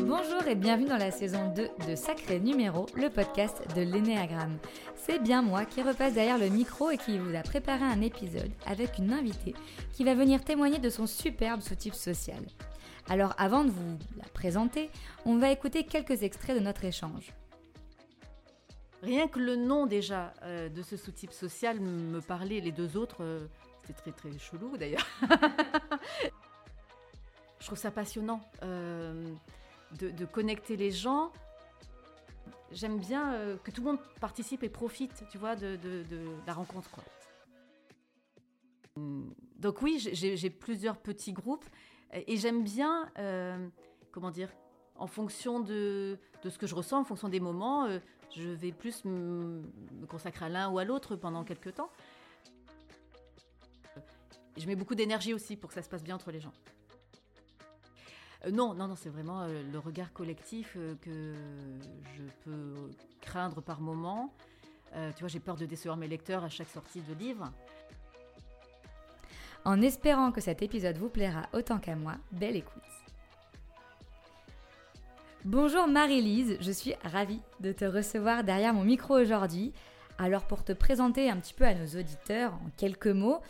Bonjour et bienvenue dans la saison 2 de Sacré Numéro, le podcast de l'Énéagramme. C'est bien moi qui repasse derrière le micro et qui vous a préparé un épisode avec une invitée qui va venir témoigner de son superbe sous-type social. Alors avant de vous la présenter, on va écouter quelques extraits de notre échange. Rien que le nom déjà euh, de ce sous-type social me parlait, les deux autres, euh, c'était très très chelou d'ailleurs. Je trouve ça passionnant euh, de, connecter les gens. J'aime bien que tout le monde participe et profite, tu vois, de, la rencontre. Donc oui, j'ai plusieurs petits groupes et j'aime bien, comment dire, en fonction de, ce que je ressens, en fonction des moments, je vais plus me, consacrer à l'un ou à l'autre pendant quelques temps. Je mets beaucoup d'énergie aussi pour que ça se passe bien entre les gens. Euh, non, non, non, c'est vraiment euh, le regard collectif euh, que je peux craindre par moment. tu vois, j'ai peur de décevoir mes lecteurs à chaque sortie de livre. En espérant que cet épisode vous plaira autant qu'à moi, belle écoute. Bonjour Marie-Lise, je suis ravie de te recevoir derrière mon micro aujourd'hui. Alors pour te présenter un petit peu à nos auditeurs en quelques mots,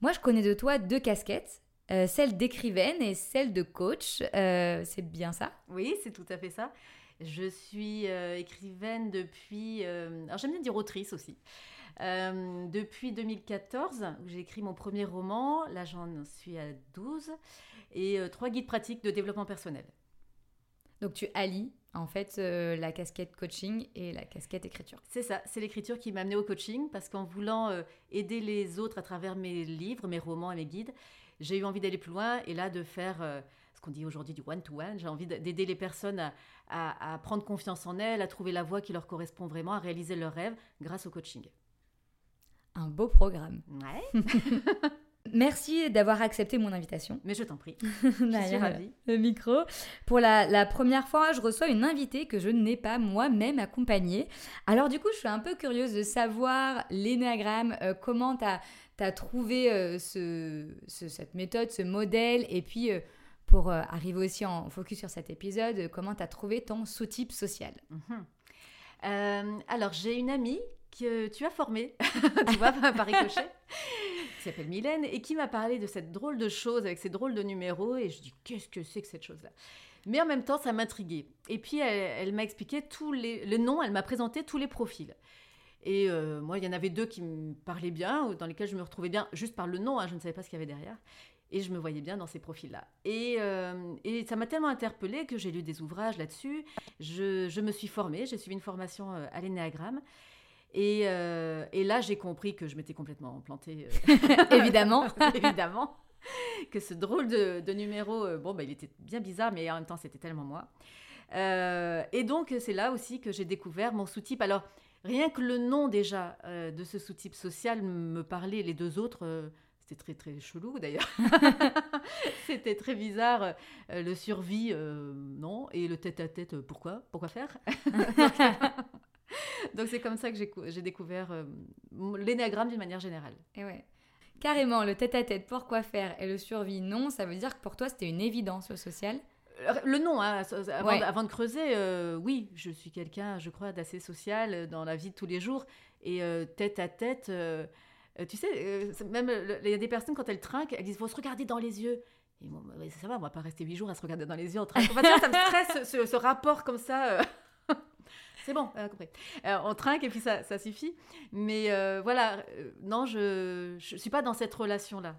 moi je connais de toi deux casquettes, euh, celle d'écrivaine et celle de coach. Euh, c'est bien ça? Oui, c'est tout à fait ça. Je suis euh, écrivaine depuis... alors j'aime bien dire autrice aussi. depuis 2014, où j'ai écrit mon premier roman, là j'en suis à 12, et trois guides pratiques de développement personnel. Donc tu allies en fait euh, la casquette coaching et la casquette écriture. C'est ça, c'est l'écriture qui m'a amenée au coaching parce qu'en voulant euh, aider les autres à travers mes livres, mes romans et mes guides, j'ai eu envie d'aller plus loin et là de faire euh, ce qu'on dit aujourd'hui du one-to-one. J'ai envie d'aider les personnes à, à, prendre confiance en elles, à trouver la voie qui leur correspond vraiment, à réaliser leurs rêves grâce au coaching. Un beau programme. Ouais. Merci d'avoir accepté mon invitation. Mais je t'en prie. je suis ravie. Le micro. Pour la, première fois, je reçois une invitée que je n'ai pas moi-même accompagnée. Alors du coup, je suis un peu curieuse de savoir l'énéagramme, euh, comment tu as, trouvé euh, ce, cette méthode, ce modèle, et puis euh, pour arriver aussi en focus sur cet épisode, comment tu as trouvé ton sous-type social? Mhm. alors, j'ai une amie que tu as formée, tu vois, par ricochet s'appelle Mylène et qui m'a parlé de cette drôle de chose avec ces drôles de numéros. Et je dis, qu'est-ce que c'est que cette chose-là? Mais en même temps, ça m'intriguait. Et puis, elle, m'a expliqué tous les, le nom, elle m'a présenté tous les profils. Et euh, moi, il y en avait deux qui me parlaient bien, dans lesquels je me retrouvais bien juste par le nom, hein, je ne savais pas ce qu'il y avait derrière. Et je me voyais bien dans ces profils-là. Et, euh, et, ça m'a tellement interpellée que j'ai lu des ouvrages là-dessus. Je, je, me suis formée, j'ai suivi une formation euh, à l'énéagramme. Euh, et, là, j'ai compris que je m'étais complètement plantée. Évidemment. évidemment. Que ce drôle de, numéro, bon, bah, il était bien bizarre, mais en même temps, c'était tellement moi. et donc, c'est là aussi que j'ai découvert mon sous-type. Alors, rien que le nom déjà de ce sous-type social me parlait, les deux autres, c'était très très chelou d'ailleurs. c'était très bizarre. le survie, non. Et le tête-à-tête, pourquoi? Pourquoi faire? Donc c'est comme ça que j'ai découvert euh, l'énéagramme d'une manière générale. Et ouais. Carrément, le tête-à-tête, pourquoi faire? Et le survie, non, ça veut dire que pour toi c'était une évidence le social euh, le nom, hein, avant, de creuser, euh, oui, je suis quelqu'un, je crois, d'assez social dans la vie de tous les jours. Et tête à tête, tu sais, même il y a des personnes quand elles trinquent, elles disent faut se regarder dans les yeux. Et bon, ça va, on va pas rester huit jours à se regarder dans les yeux en train. ça me stresse ce, ce rapport comme ça. C'est bon, on compris. Euh, on trinque et puis ça, ça suffit. Mais euh, voilà, euh, non, je ne suis pas dans cette relation-là.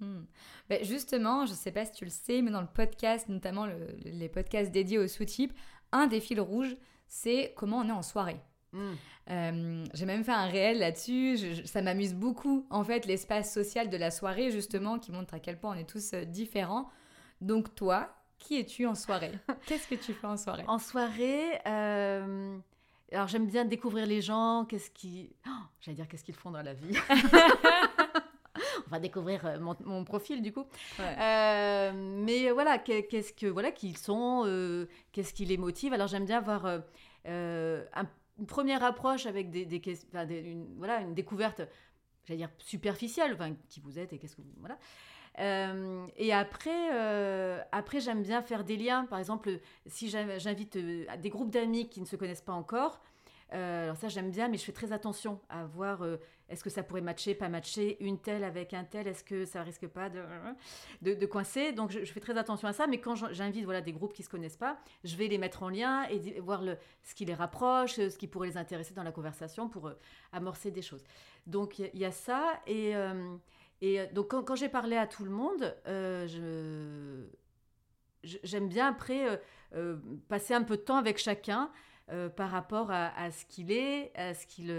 Hmm. Ben, justement, je ne sais pas si tu le sais, mais dans le podcast, notamment les podcasts dédiés au sous-type, un des fils rouges, c'est comment on est en soirée. Hmm. J'ai même fait un réel là-dessus. ça m'amuse beaucoup, en fait, l'espace social de la soirée, justement, qui montre à quel point on est tous différents. Donc, toi, qui es-tu en soirée? Qu'est-ce que tu fais en soirée? En soirée, euh, alors j'aime bien découvrir les gens, qu'est-ce qui... Oh, j'allais dire qu'est-ce qu'ils font dans la vie? On va découvrir euh, mon, profil du coup. Euh, mais voilà, qu'est-ce que voilà qu'ils sont, qu'est-ce qui les motive? Alors j'aime bien avoir une première approche avec des, une, voilà une découverte j'allais dire, superficielle, enfin, qui vous êtes et qu'est-ce que vous... Voilà. Euh, et après, euh, après j'aime bien faire des liens. Par exemple, si j'invite euh, des groupes d'amis qui ne se connaissent pas encore, alors ça j'aime bien, mais je fais très attention à voir est-ce que ça pourrait matcher, pas matcher, une telle avec un tel, est-ce que ça risque pas de, de, coincer? Donc je, fais très attention à ça, mais quand j'invite voilà, des groupes qui ne se connaissent pas, je vais les mettre en lien et voir le, ce qui les rapproche, ce qui pourrait les intéresser dans la conversation pour amorcer des choses. Donc il y, a ça et... Et euh, donc, quand, j'ai parlé à tout le monde, euh, j'aime bien après euh, passer un peu de temps avec chacun par rapport à, ce qu'il est, à ce qu'il.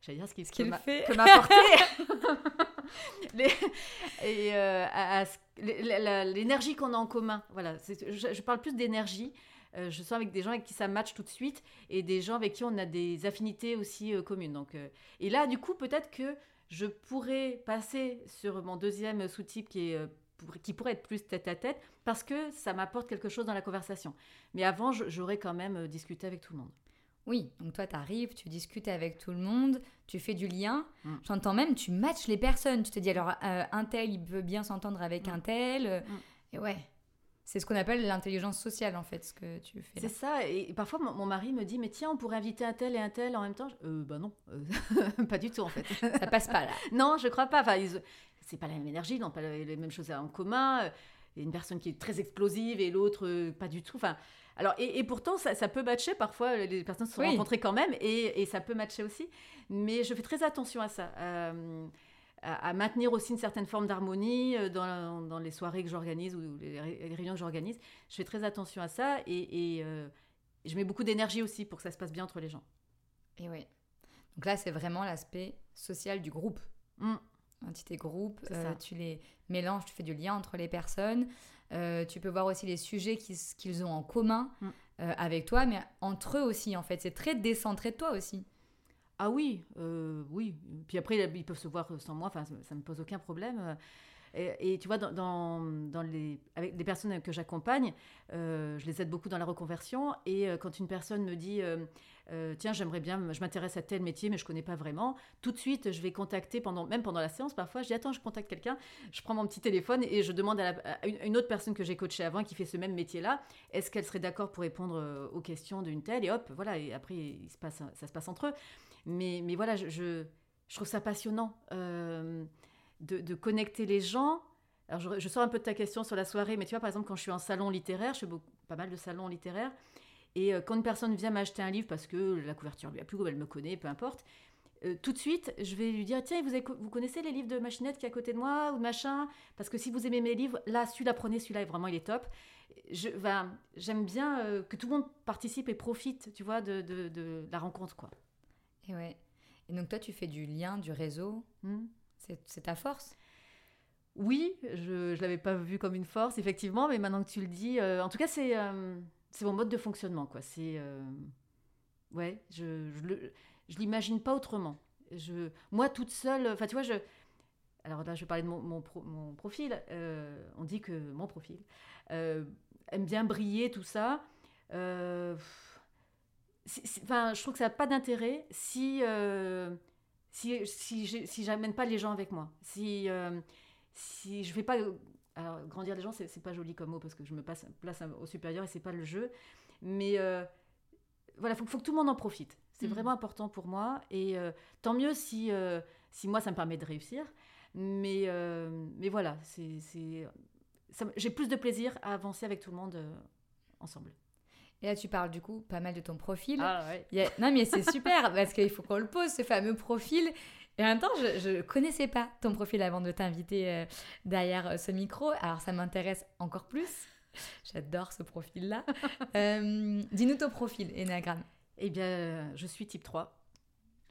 J'allais dire ce qu'il qu fait. Que m'apporter. et à, l'énergie qu'on a en commun. Voilà, je, je, parle plus d'énergie. je sens avec des gens avec qui ça match tout de suite et des gens avec qui on a des affinités aussi communes. Donc, et là, du coup, peut-être que je pourrais passer sur mon deuxième sous-type qui, est, euh, qui pourrait être plus tête à tête parce que ça m'apporte quelque chose dans la conversation. Mais avant, j'aurais quand même euh, discuté avec tout le monde. Oui, donc toi, tu arrives, tu discutes avec tout le monde, tu fais du lien. Mm. J'entends même, tu matches les personnes. Tu te dis, alors, euh, un tel, il veut bien s'entendre avec mm. un tel. Mm. Et ouais, c'est ce qu'on appelle l'intelligence sociale, en fait, ce que tu fais. C'est ça. Et parfois, mon, mari me dit, mais tiens, on pourrait inviter un tel et un tel en même temps. Euh, bah non, euh, pas du tout, en fait. ça passe pas, là. non, je crois pas. Enfin, c'est pas la même énergie, non, pas les mêmes choses en commun. Il y a une personne qui est très explosive et l'autre, euh, pas du tout. Enfin, alors, et, pourtant, ça, ça, peut matcher. Parfois, les personnes se sont rencontrées quand même et, et, ça peut matcher aussi. Mais je fais très attention à ça. Euh, à, maintenir aussi une certaine forme d'harmonie euh, dans, dans, les soirées que j'organise ou les, réunions que j'organise. Je fais très attention à ça et, euh, je mets beaucoup d'énergie aussi pour que ça se passe bien entre les gens. Et oui. Donc là, c'est vraiment l'aspect social du groupe. Mmh. Un petit groupe, euh, tu les mélanges, tu fais du lien entre les personnes. tu peux voir aussi les sujets qu'ils ont en commun mm. avec toi, mais entre eux aussi, en fait. C'est très décentré de toi aussi. Ah oui, euh, oui. Puis après, ils peuvent se voir sans moi, enfin, ça ne me pose aucun problème. Et, tu vois, dans, les, avec les personnes que j'accompagne, euh, je les aide beaucoup dans la reconversion. Et euh, quand une personne me dit, tiens, j'aimerais bien, je m'intéresse à tel métier, mais je ne connais pas vraiment, tout de suite, je vais contacter, pendant, même pendant la séance, parfois, je dis, attends, je contacte quelqu'un, je prends mon petit téléphone et je demande à, une, autre personne que j'ai coachée avant qui fait ce même métier-là, est-ce qu'elle serait d'accord pour répondre aux questions d'une telle? Et hop, voilà, et après, ça se passe entre eux. Mais, voilà, je, trouve ça passionnant euh, de, de, connecter les gens. Alors, je, je, sors un peu de ta question sur la soirée, mais tu vois, par exemple, quand je suis en salon littéraire, je fais beaucoup, pas mal de salons littéraires, et euh, quand une personne vient m'acheter un livre parce que la couverture lui a plu ou elle me connaît, peu importe, euh, tout de suite, je vais lui dire Tiens, vous, vous connaissez les livres de Machinette qui est à côté de moi ou de machin? Parce que si vous aimez mes livres, là, celui-là, prenez celui-là, vraiment, il est top. J'aime bien que tout le monde participe et profite, tu vois, de, de, de la rencontre, quoi. Et ouais. Et donc toi, tu fais du lien, du réseau. Hmm. C'est ta force? Oui, je ne l'avais pas vu comme une force, effectivement, mais maintenant que tu le dis, euh, en tout cas, c'est euh, c'est mon mode de fonctionnement. quoi. C'est euh, Ouais, je je, l'imagine pas autrement. Je, moi, toute seule, enfin, tu vois, je... Alors là, je vais parler de mon, mon, profil. on dit que mon profil aime bien briller, tout ça. Je trouve que ça n'a pas d'intérêt si, euh, si, si, si j'amène pas les gens avec moi. Si, euh, si je fais pas. Alors, grandir les gens, c'est pas joli comme mot parce que je me passe, place au supérieur et c'est pas le jeu. Mais euh, voilà, il faut, faut, que tout le monde en profite. C'est mm. vraiment important pour moi. Et tant mieux si, si moi, ça me permet de réussir. Mais, mais voilà, j'ai plus de plaisir à avancer avec tout le monde ensemble. Et là, tu parles du coup pas mal de ton profil. Ah ouais. Non, mais c'est super parce qu'il faut qu'on le pose, ce fameux profil. Et en même temps, je ne connaissais pas ton profil avant de t'inviter euh, derrière euh, ce micro. Alors, ça m'intéresse encore plus. J'adore ce profil-là. Euh, dis-nous ton profil, Enneagram. Eh bien, je suis type 3.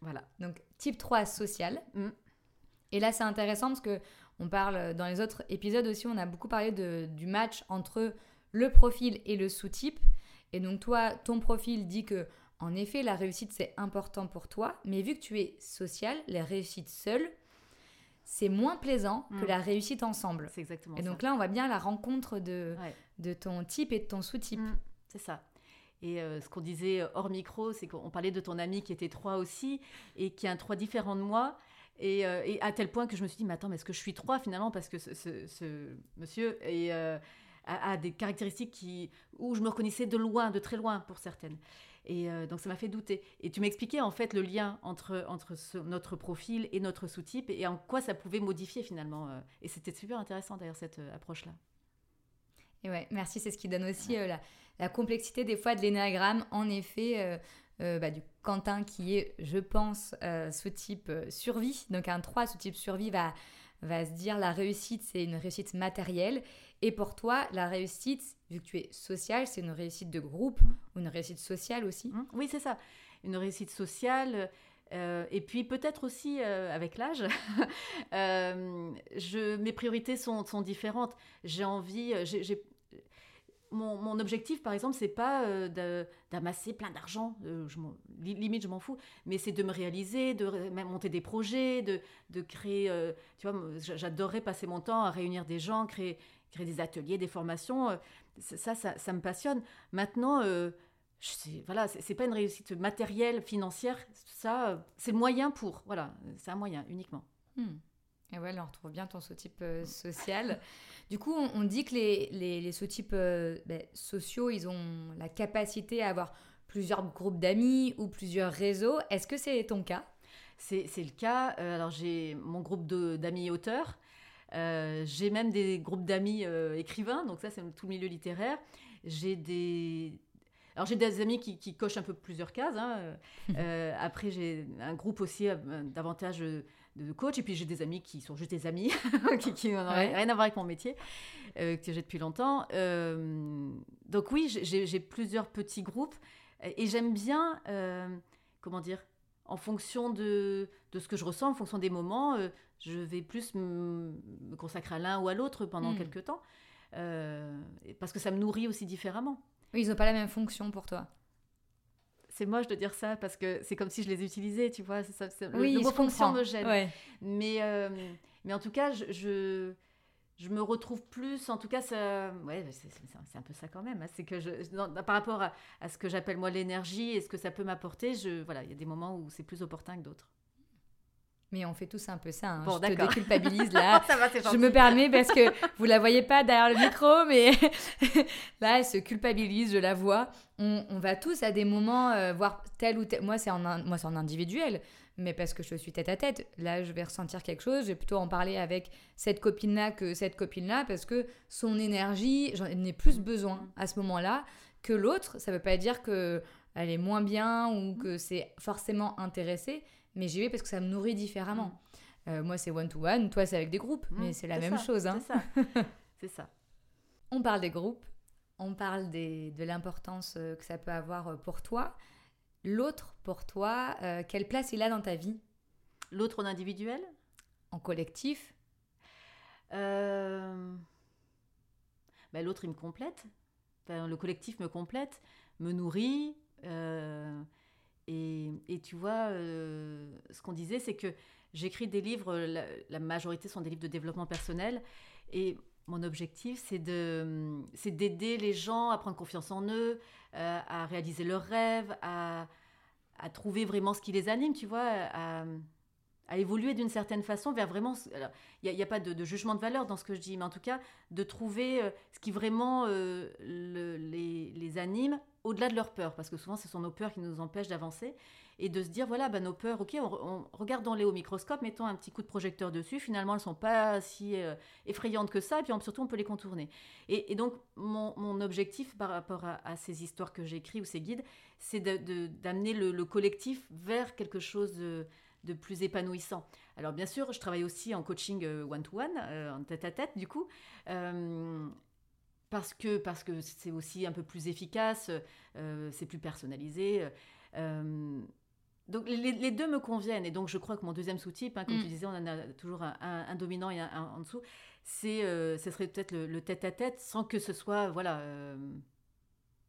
Voilà. Donc, type 3 social. Mm. Et là, c'est intéressant parce que on parle dans les autres épisodes aussi, on a beaucoup parlé de, du match entre le profil et le sous-type. Et donc toi, ton profil dit que en effet, la réussite c'est important pour toi, mais vu que tu es social, la réussite seule, c'est moins plaisant que mm. la réussite ensemble. C'est exactement Et donc là, on voit bien la rencontre de, de ton type et de ton sous-type. Mm, c'est ça. Et ce qu'on disait hors micro, c'est qu'on parlait de ton ami qui était 3 aussi, et qui est un 3 différent de moi. Et, à tel point que je me suis dit, mais attends, mais est-ce que je suis 3 finalement? Parce que ce, monsieur a, des caractéristiques qui, où je me reconnaissais de loin, de très loin pour certaines. Et euh, donc ça m'a fait douter. Et tu m'expliquais en fait le lien entre, entre notre profil et notre sous-type et en quoi ça pouvait modifier finalement. Euh. et c'était super intéressant d'ailleurs cette euh, approche-là. Et ouais, merci. C'est ce qui donne aussi la, la, complexité des fois de l'énéagramme. En effet, bah, du Quentin qui est, je pense, sous-type survie. Donc un 3 sous-type survie va, va se dire la réussite, c'est une réussite matérielle. Et pour toi, la réussite, vu que tu es social, c'est une réussite de groupe ou une réussite sociale aussi? Mmh. Oui, c'est ça. Une réussite sociale. Euh, et puis peut-être aussi euh, avec l'âge, euh, je, mes priorités sont, sont différentes. J'ai envie, j'ai, mon, mon, objectif, par exemple, c'est pas d'amasser plein d'argent, limite je m'en fous, mais c'est de me réaliser, de monter des projets, de, de créer. tu vois, j'adorerais passer mon temps à réunir des gens, créer, créer des ateliers, des formations. Euh, ça, ça, me passionne. Maintenant, euh, voilà, c'est pas une réussite matérielle, financière. Ça, euh, c'est le moyen pour. Voilà, c'est un moyen uniquement. Hmm. Et ouais, là, on retrouve bien ton sous-type social. du coup, on, dit que les, les, sous-types ben, sociaux, ils ont la capacité à avoir plusieurs groupes d'amis ou plusieurs réseaux. Est-ce que c'est ton cas? C'est, le cas. alors, j'ai mon groupe d'amis auteurs. Euh, j'ai même des groupes d'amis euh, écrivains, donc ça c'est tout le milieu littéraire. J'ai des alors j'ai des amis qui, qui, cochent un peu plusieurs cases. Hein. Euh, après j'ai un groupe aussi davantage de coach et puis j'ai des amis qui sont juste des amis qui, n'ont rien à voir avec mon métier que j'ai depuis longtemps. donc oui j'ai plusieurs petits groupes et j'aime bien comment dire en fonction de, de, ce que je ressens, en fonction des moments, euh, je vais plus me, consacrer à l'un ou à l'autre pendant hmm. quelques temps, euh, parce que ça me nourrit aussi différemment. Oui, ils n'ont pas la même fonction pour toi. C'est moche de dire ça parce que c'est comme si je les utilisais, tu vois. Ça, oui, le, mot fonction me gêne. Mais, euh, mais en tout cas, je je me retrouve plus, en tout cas, ça, ouais, c'est un peu ça quand même. Hein. c'est que je, par rapport à, ce que j'appelle moi l'énergie et ce que ça peut m'apporter, je, voilà, il y a des moments où c'est plus opportun que d'autres. Mais on fait tous un peu ça. Hein. je te déculpabilise là. ça va, je me permets parce que vous la voyez pas derrière le micro, mais là, elle se culpabilise, je la vois. On, on va tous à des moments euh, voir tel ou tel. Moi, c'est en, moi, c'est en individuel mais parce que je suis tête à tête. Là, je vais ressentir quelque chose, je vais plutôt en parler avec cette copine-là que cette copine-là, parce que son énergie, j'en ai plus besoin à ce moment-là que l'autre. Ça ne veut pas dire que elle est moins bien ou que c'est forcément intéressé, mais j'y vais parce que ça me nourrit différemment. Euh, moi, c'est one-to-one, toi, c'est avec des groupes, mmh, mais c'est la même chose. Hein. C'est ça. c'est ça. On parle des groupes, on parle des, de l'importance euh, que ça peut avoir euh, pour toi. L'autre, pour toi, euh, quelle place il a dans ta vie? L'autre en individuel? En collectif? Euh, ben, L'autre, il me complète. le collectif me complète, me nourrit. Euh, et, tu vois, ce qu'on disait, c'est que j'écris des livres, la, majorité sont des livres de développement personnel. Et mon objectif, c'est d'aider les gens à prendre confiance en eux, euh, à réaliser leurs rêves, à, trouver vraiment ce qui les anime, tu vois, à évoluer d'une certaine façon vers vraiment... Il n'y a, pas de, jugement de valeur dans ce que je dis, mais en tout cas, de trouver euh, ce qui vraiment euh, les, les, anime au-delà de leurs peurs, parce que souvent, ce sont nos peurs qui nous empêchent d'avancer et de se dire voilà, bah, nos peurs, ok, on, regardons-les au microscope, mettons un petit coup de projecteur dessus, finalement elles sont pas si euh, effrayantes que ça, et puis surtout on peut les contourner. Et, donc mon, objectif par rapport à, ces histoires que j'écris ou ces guides, c'est d'amener le, collectif vers quelque chose de, plus épanouissant. Alors bien sûr, je travaille aussi en coaching euh, one-to-one, euh, en tête-à-tête du coup. parce que parce que c'est aussi un peu plus efficace, c'est plus personnalisé. Donc les, deux me conviennent et donc je crois que mon deuxième sous-type, hein, comme mm. tu disais, on en a toujours un, dominant et un, en dessous. C'est, euh, ce serait peut-être le, tête-à-tête sans que ce soit voilà euh,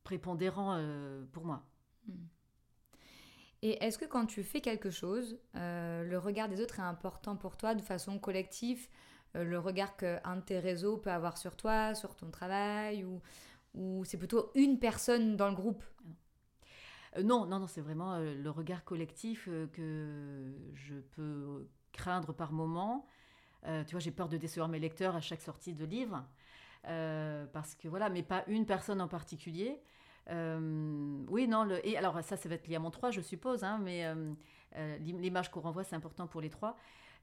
prépondérant euh, pour moi. Mm. Et est-ce que quand tu fais quelque chose, le regard des autres est important pour toi de façon collective Le regard qu'un de tes réseaux peut avoir sur toi, sur ton travail ou ou c'est plutôt une personne dans le groupe? Euh, non, non, non, c'est vraiment euh, le regard collectif euh, que je peux craindre par moment. tu vois, j'ai peur de décevoir mes lecteurs à chaque sortie de livre. parce que voilà, mais pas une personne en particulier. Oui, non, et alors ça, ça va être lié à mon 3, je suppose, hein, mais l'image qu'on renvoie, c'est important pour les trois.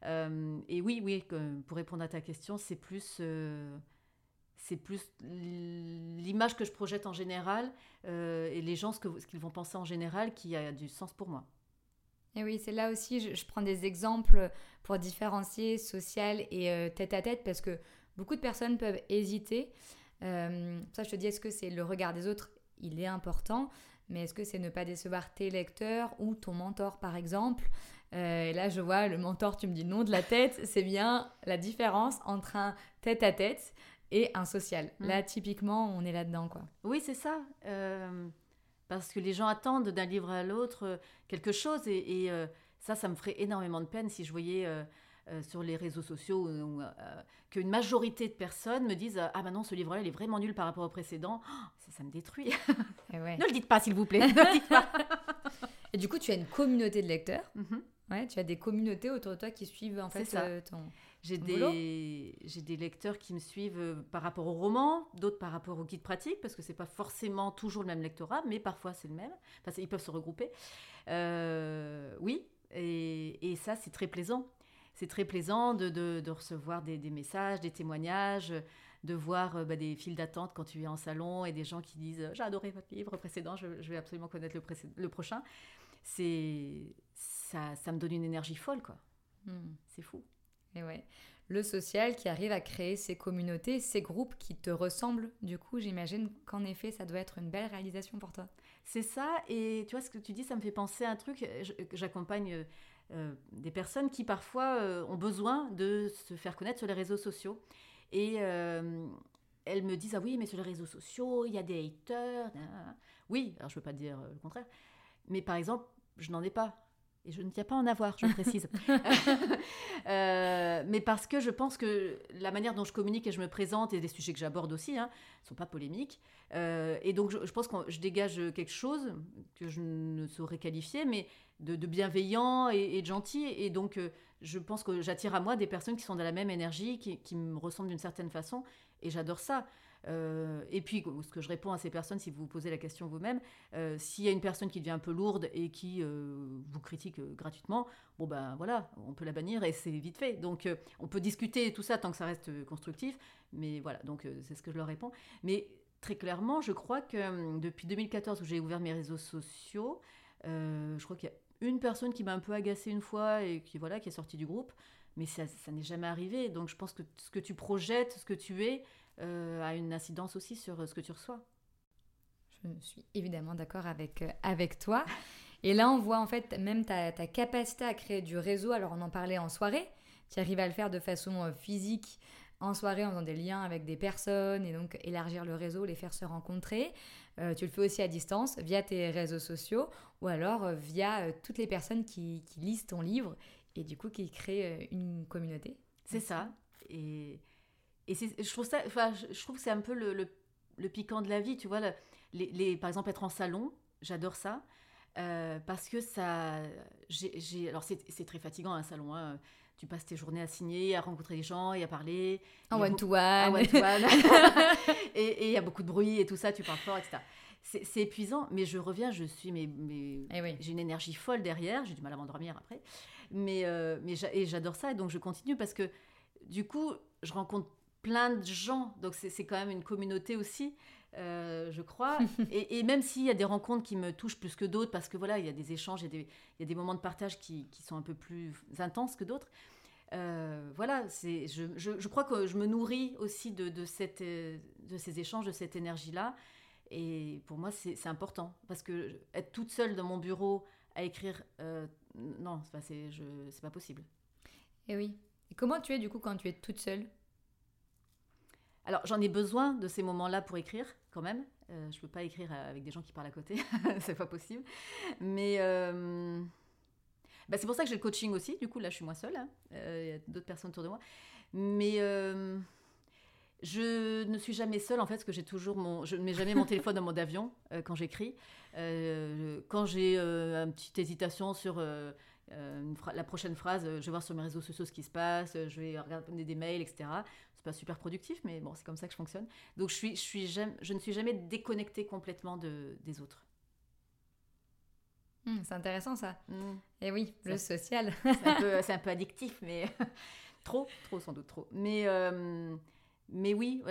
et oui, oui, pour répondre à ta question, c'est plus c'est plus l'image que je projette en général euh, et les gens ce qu'ils vont penser en général qui a du sens pour moi. Et oui, c'est là aussi, je, prends des exemples pour différencier social et euh, tête à tête parce que beaucoup de personnes peuvent hésiter. Euh, ça, je te dis, est-ce que c'est le regard des autres Il est important, mais est-ce que c'est ne pas décevoir tes lecteurs ou ton mentor, par exemple? Et là, je vois le mentor, tu me dis non de la tête, c'est bien la différence entre un tête à tête et un social. Mm. Là, typiquement, on est là-dedans, quoi. Oui, c'est ça. Euh, parce que les gens attendent d'un livre à l'autre euh, quelque chose. Et, euh, ça, ça me ferait énormément de peine si je voyais sur les réseaux sociaux qu'une majorité de personnes me disent Ah, ben non, ce livre-là, il est vraiment nul par rapport au précédent. Oh, ça, me détruit. Eh ne le dites pas, s'il vous plaît. ne le dites pas. et du coup, tu as une communauté de lecteurs. Mm-hmm. Ouais, tu as des communautés autour de toi qui suivent en fait ton. J'ai des, j'ai des lecteurs qui me suivent euh, par rapport au roman, d'autres par rapport au guide pratique, parce que c'est pas forcément toujours le même lectorat, mais parfois c'est le même. Enfin, ils peuvent se regrouper. Euh, oui, et, et ça, c'est très plaisant. C'est très plaisant de, de, de recevoir des, des, messages, des témoignages, de voir euh, bah, des files d'attente quand tu es en salon et des gens qui disent J'ai adoré votre livre précédent, je, je vais absolument connaître le, le prochain. C'est ça, ça me donne une énergie folle, quoi. Hmm. C'est fou. Et ouais. Le social qui arrive à créer ces communautés, ces groupes qui te ressemblent, du coup, j'imagine qu'en effet, ça doit être une belle réalisation pour toi. C'est ça, et tu vois, ce que tu dis, ça me fait penser à un truc. J'accompagne euh, des personnes qui parfois euh, ont besoin de se faire connaître sur les réseaux sociaux. Et euh, elles me disent Ah oui, mais sur les réseaux sociaux, il y a des haters. Oui, alors je ne veux pas dire le contraire. Mais par exemple, je n'en ai pas et je ne tiens pas à en avoir, je précise. Euh, mais parce que je pense que la manière dont je communique et je me présente et des sujets que j'aborde aussi ne hein, sont pas polémiques. Euh, et donc je, pense que je dégage quelque chose que je ne saurais qualifier, mais de, bienveillant et, de gentil. Et donc euh, je pense que j'attire à moi des personnes qui sont de la même énergie, qui, me ressemblent d'une certaine façon. Et j'adore ça. Euh, et puis, ce que je réponds à ces personnes, si vous vous posez la question vous-même, euh, s'il y a une personne qui devient un peu lourde et qui vous critique gratuitement, bon ben voilà, on peut la bannir et c'est vite fait. Donc, on peut discuter tout ça tant que ça reste constructif, mais voilà, donc c'est ce que je leur réponds. Mais très clairement, je crois que depuis 2014 où j'ai ouvert mes réseaux sociaux, je crois qu'il y a une personne qui m'a un peu agacée une fois et qui voilà qui est sortie du groupe, mais ça, ça n'est jamais arrivé. Donc, je pense que ce que tu projettes, ce que tu es, euh, a une incidence aussi sur euh, ce que tu reçois. Je suis évidemment d'accord avec, euh, avec toi. Et là, on voit en fait même ta, ta, capacité à créer du réseau. Alors, on en parlait en soirée. Tu arrives à le faire de façon physique en soirée en faisant des liens avec des personnes et donc élargir le réseau, les faire se rencontrer. Tu le fais aussi à distance via tes réseaux sociaux ou alors via toutes les personnes qui, qui, lisent ton livre et du coup qui créent une communauté. C'est ça. Et et je trouve ça, enfin, je trouve que c'est un peu le, le, piquant de la vie, tu vois. les, les, par exemple, être en salon, j'adore ça. Euh, parce que ça. j'ai alors, c'est très fatigant un salon. Hein. Tu passes tes journées à signer, à rencontrer des gens et à parler. En one-to-one. One et il y a beaucoup de bruit et tout ça, tu parles fort, etc. C'est épuisant, mais je reviens, je suis. Mais, mais eh J'ai une énergie folle derrière, j'ai du mal à m'endormir après. Mais, euh, mais j'adore ça et donc je continue parce que du coup, je rencontre plein de gens, donc c'est quand même une communauté aussi, euh, je crois. et, même s'il y a des rencontres qui me touchent plus que d'autres, parce que voilà, il y a des échanges, il y a des, moments de partage qui, sont un peu plus intenses que d'autres. Euh, voilà, c'est, je, je, crois que je me nourris aussi de, de, cette, de ces échanges, de cette énergie-là. Et pour moi, c'est important. Parce que être toute seule dans mon bureau à écrire, euh, non, c'est, c'est pas possible. Et oui. Et comment tu es du coup quand tu es toute seule? Alors j'en ai besoin de ces moments-là pour écrire quand même. Euh, je peux pas écrire avec des gens qui parlent à côté, c'est pas possible. Mais euh, bah, c'est pour ça que j'ai le coaching aussi. Du coup là je suis moins seule. Hein. Euh, il y a d'autres personnes autour de moi. Mais Je ne suis jamais seule en fait, parce que j'ai toujours mon, je ne mets jamais mon téléphone dans mode avion euh, quand j'écris. Euh, quand j'ai euh, une petite hésitation sur la prochaine phrase, je vais voir sur mes réseaux sociaux ce qui se passe, je vais regarder des mails, etc. C'est pas super productif, mais bon, c'est comme ça que je fonctionne. Donc je suis, je suis, je ne suis jamais déconnectée complètement de, des autres. Hmm, c'est intéressant ça. Hmm. Et oui, le social. c'est un, peu addictif, mais trop, trop sans doute trop. Mais mais oui,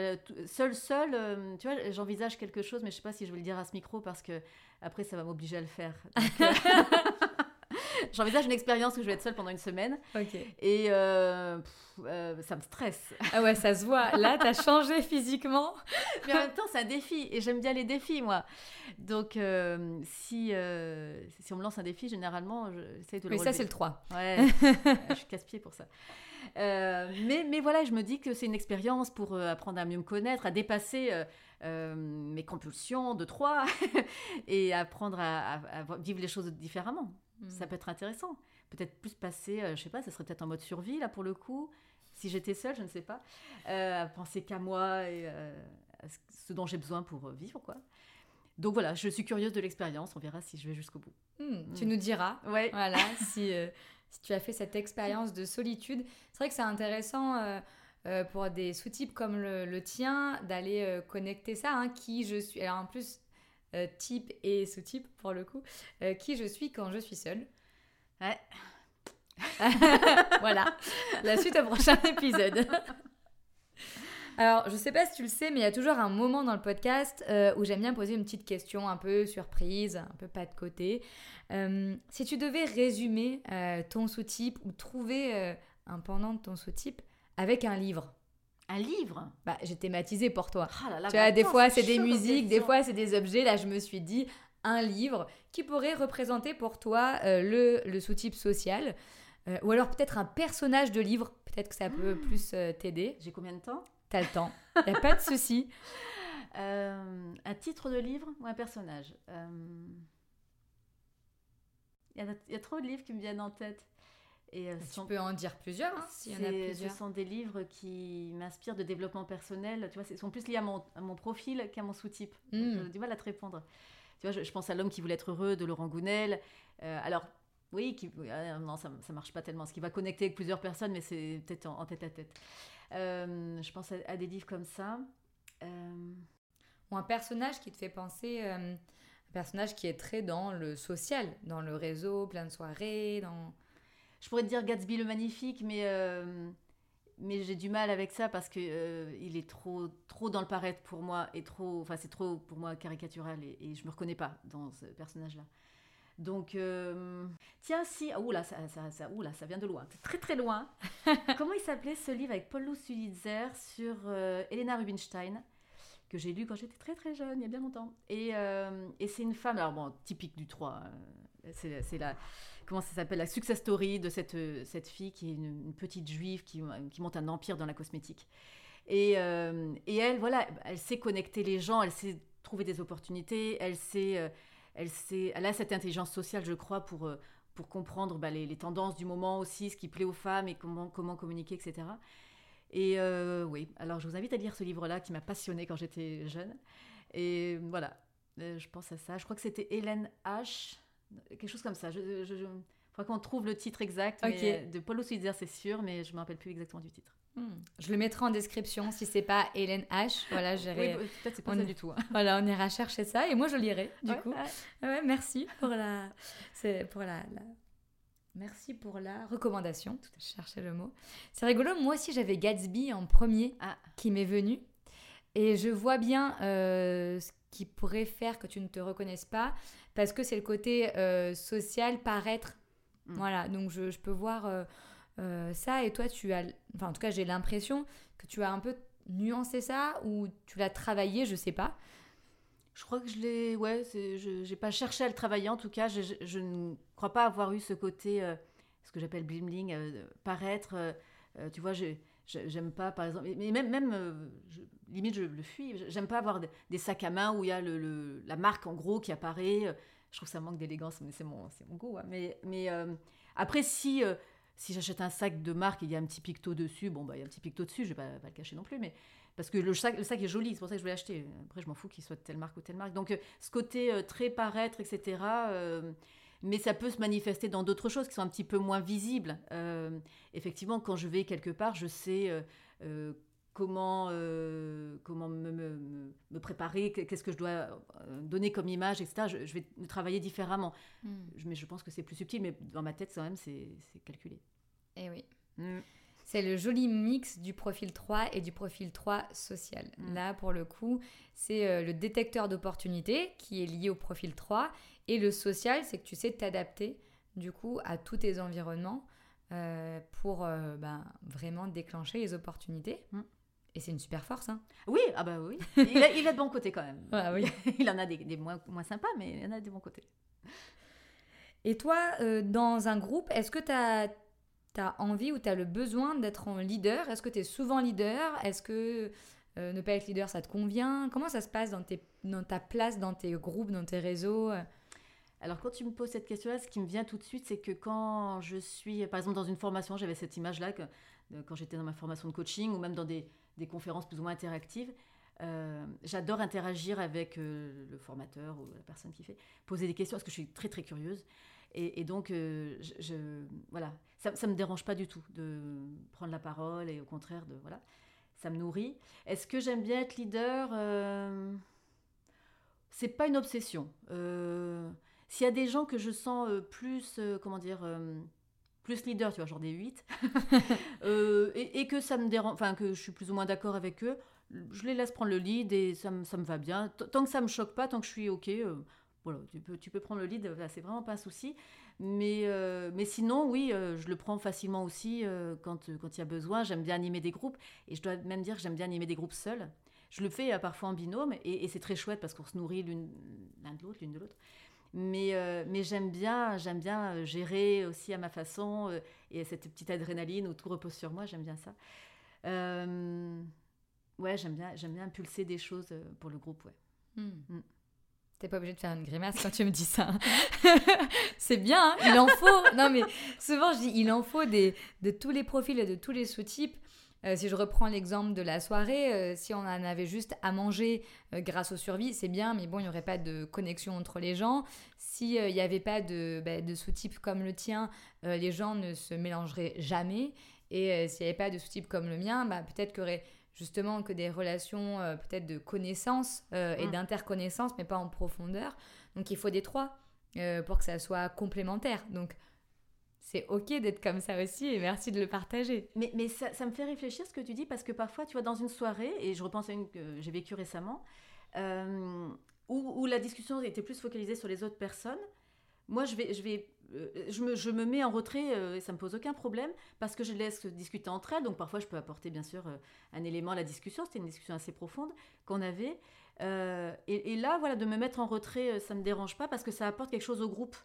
seul, seul, euh, tu vois, j'envisage quelque chose, mais je sais pas si je vais le dire à ce micro parce que après ça va m'obliger à le faire. Euh, j'envisage une expérience où je vais être seule pendant une semaine. Ok. Et euh, ça me stresse. Ah ouais, ça se voit. Là, tu as changé physiquement. Mais en même temps, c'est un défi. Et j'aime bien les défis, moi. Donc, si, si on me lance un défi, généralement, j'essaie de le Mais ça, c'est le 3. Ouais, je suis casse-pied pour ça. Euh, mais, mais voilà, je me dis que c'est une expérience pour euh, apprendre à mieux me connaître, à dépasser euh, mes compulsions de trois et apprendre à, vivre les choses différemment. Ça peut être intéressant. Peut-être plus passer, je sais pas, ça serait peut-être en mode survie là pour le coup. Si j'étais seule, je ne sais pas, à penser qu'à moi et à ce dont j'ai besoin pour vivre, quoi. Donc voilà, je suis curieuse de l'expérience. On verra si je vais jusqu'au bout. Hmm, tu nous diras. Ouais. Voilà, si si tu as fait cette expérience de solitude. C'est vrai que c'est intéressant euh, euh, pour des sous-types comme le, tien d'aller euh, connecter ça, hein, qui je suis. Alors en plus, type et sous-type pour le coup, qui je suis quand je suis seule. Ouais. voilà, la suite au prochain épisode. Alors, je sais pas si tu le sais, mais il y a toujours un moment dans le podcast où j'aime bien poser une petite question un peu surprise, un peu pas de côté. Euh, si tu devais résumer euh, ton sous-type ou trouver euh, un pendant de ton sous-type avec un livre. Un livre? Bah, j'ai thématisé pour toi. Ah là là, tu vois, des fois c'est des musiques, des fois c'est des objets. Là, je me suis dit un livre qui pourrait représenter pour toi le, le sous-type social. ou alors peut-être un personnage de livre. Peut-être que ça peut ah. plus t'aider. J'ai combien de temps? T'as le temps. Y a pas de souci. un titre de livre ou un personnage? Il y, a, trop de livres qui me viennent en tête. Et, euh, tu peux en dire plusieurs, hein, s'il y en a plusieurs. Ce sont des livres qui m'inspirent de développement personnel. Tu vois, ils sont plus liés à mon, à mon profil qu'à mon sous-type. Hmm. J'ai du mal à te répondre. Tu vois, je, pense à L'homme qui voulait être heureux de Laurent Gounel. Euh, alors, oui, qui, euh, non, ça, ça marche pas tellement. Ce qui va connecter avec plusieurs personnes, mais c'est peut-être en, tête à tête. Je pense à, des livres comme ça. Ou un personnage qui te fait penser personnage qui est très dans le social, dans le réseau, plein de soirées, dans... Je pourrais te dire Gatsby le magnifique, mais, euh, mais j'ai du mal avec ça parce que euh, il est trop, trop dans le paraître pour moi et trop, enfin c'est trop pour moi caricatural et, et, je me reconnais pas dans ce personnage-là. Donc, euh, tiens, si, ah, oula, ça, ça, ça, ça vient de loin, très très loin. Comment il s'appelait ce livre avec Paul Sulitzer sur Elena Rubinstein que j'ai lu quand j'étais très très jeune, il y a bien longtemps. Et, euh, et c'est une femme, alors bon, typique du 3, euh, c'est la, comment ça s'appelle, la success story de cette, cette fille qui est une, petite juive qui, qui, monte un empire dans la cosmétique. Et, euh, et, elle, voilà, elle sait connecter les gens, elle sait trouver des opportunités, elle sait, elle sait, elle a cette intelligence sociale, je crois, pour, pour comprendre bah, les, tendances du moment aussi, ce qui plaît aux femmes et comment, communiquer, etc. Et euh, oui, alors je vous invite à lire ce livre-là qui m'a passionné quand j'étais jeune. Et voilà, euh, je pense à ça. Je crois que c'était Hélène H. Quelque chose comme ça. Je qu'on trouve le titre exact. Mais, de Paulo Switzer, c'est sûr, mais je ne me rappelle plus exactement du titre. Hmm. Je le mettrai en description si c'est pas Hélène H. Voilà, j'irai. Oui, peut-être c'est pas ça du tout. Hein. Voilà, on ira chercher ça et moi je lirai du coup. Ouais. merci pour la, c'est pour la, la, Merci pour la recommandation. Tout à chercher le mot. C'est rigolo. Moi aussi, j'avais Gatsby en premier ah. qui m'est venu. Et je vois bien euh, ce qui pourrait faire que tu ne te reconnaisses pas parce que c'est le côté euh, social, paraître. Mm. Voilà. Donc, je, peux voir euh, ça. Et toi, tu as. Enfin, en tout cas, j'ai l'impression que tu as un peu nuancé ça ou tu l'as travaillé, je sais pas. Je crois que je l'ai. Ouais, je n'ai pas cherché à le travailler en tout cas. Je, je, ne crois pas avoir eu ce côté, euh, ce que j'appelle euh, paraître. Euh, tu vois, je j'aime pas, par exemple. Mais même, même limite, je le fuis. J'aime pas avoir des sacs à main où il y a le, la marque en gros qui apparaît. Je trouve ça manque d'élégance, mais c'est mon, goût. Hein. Mais, mais après, si si j'achète un sac de marque et il y a un petit picto dessus, bon, bah, il y a un petit picto dessus, je vais pas, le cacher non plus, mais parce que le sac, est joli, c'est pour ça que je vais l'acheter. Après, je m'en fous qu'il soit de telle marque ou telle marque. Donc, euh, ce côté euh, très paraître, etc., euh, mais ça peut se manifester dans d'autres choses qui sont un petit peu moins visibles. effectivement, quand je vais quelque part, je sais comment, comment me, me, me préparer, qu'est-ce que je dois donner comme image, etc. Je, je vais travailler différemment. Hmm. Mais je pense que c'est plus subtil, mais dans ma tête, quand même, c'est calculé. Eh oui. Hmm. C'est le joli mix du profil 3 et du profil 3 social. Hmm. Là, pour le coup, c'est le détecteur d'opportunités qui est lié au profil 3. Et le social, c'est que tu sais t'adapter, du coup, à tous tes environnements euh, pour ben, vraiment déclencher les opportunités. Et c'est une super force. Hein. Oui, ah bah oui. Il a, il a de bons côtés quand même. Ah oui. il en a des, moins, moins, sympas, mais il en a des bons côtés. Et toi, euh, dans un groupe, est-ce que tu as, as, envie ou tu as le besoin d'être en leader? Est-ce que tu es souvent leader? Est-ce que euh, ne pas être leader, ça te convient? Comment ça se passe dans, tes, dans ta place, dans tes groupes, dans tes réseaux? Alors quand tu me poses cette question-là, ce qui me vient tout de suite, c'est que quand je suis, par exemple, dans une formation, j'avais cette image-là, quand j'étais dans ma formation de coaching, ou même dans des, des conférences plus ou moins interactives. Euh, j'adore interagir avec euh, le formateur ou la personne qui fait, poser des questions parce que je suis très très curieuse. Et, donc, euh, voilà, ça ne me dérange pas du tout de prendre la parole et au contraire, de, voilà, ça me nourrit. Est-ce que j'aime bien être leader? C'est pas une obsession. S'il y a des gens que je sens plus, comment dire, plus leader, tu vois, genre des 8, euh, et, que ça me dérange, enfin que je suis plus ou moins d'accord avec eux, je les laisse prendre le lead et ça me, ça me va bien. Tant que ça me choque pas, tant que je suis ok, euh, voilà, tu peux, tu peux prendre le lead, c'est vraiment pas un souci. Mais, euh, mais sinon, oui, je le prends facilement aussi quand il y a besoin. J'aime bien animer des groupes et je dois même dire que j'aime bien animer des groupes seuls. Je le fais parfois en binôme et, et c'est très chouette parce qu'on se nourrit l'un de l'autre, l'une de l'autre. Mais, euh, mais j'aime bien, j'aime bien euh, gérer aussi à ma façon euh, et cette petite adrénaline où tout repose sur moi, j'aime bien ça. ouais, j'aime bien, j'aime bien impulser des choses pour le groupe, ouais. Hmm. T'es pas obligé de faire une grimace quand tu me dis ça. c'est bien, hein, il en faut. Non, mais souvent je dis il en faut des, de tous les profils et de tous les sous-types. Euh, si je reprends l'exemple de la soirée, euh, si on en avait juste à manger euh, grâce aux survies, c'est bien, mais bon, il n'y aurait pas de connexion entre les gens. S'il n'y avait pas de, bah, de sous-type comme le tien, les gens ne se mélangeraient jamais. Et s'il n'y avait pas de sous-type comme le mien, bah, peut-être qu'il y aurait justement que des relations peut-être de connaissance et mmh. d'interconnaissance, mais pas en profondeur. Donc il faut des trois pour que ça soit complémentaire. Donc c'est ok d'être comme ça aussi et merci de le partager. Mais, mais ça, me fait réfléchir ce que tu dis parce que parfois, tu vois, dans une soirée, et je repense à une que j'ai vécue récemment, euh, où, où, la discussion était plus focalisée sur les autres personnes, moi, je, vais, je, vais, euh, je, me, je me mets en retrait euh, et ça me pose aucun problème parce que je laisse discuter entre elles. Donc parfois, je peux apporter bien sûr un élément à la discussion. C'était une discussion assez profonde qu'on avait. Et, et, là, voilà, de me mettre en retrait, ça ne me dérange pas parce que ça apporte quelque chose au groupe.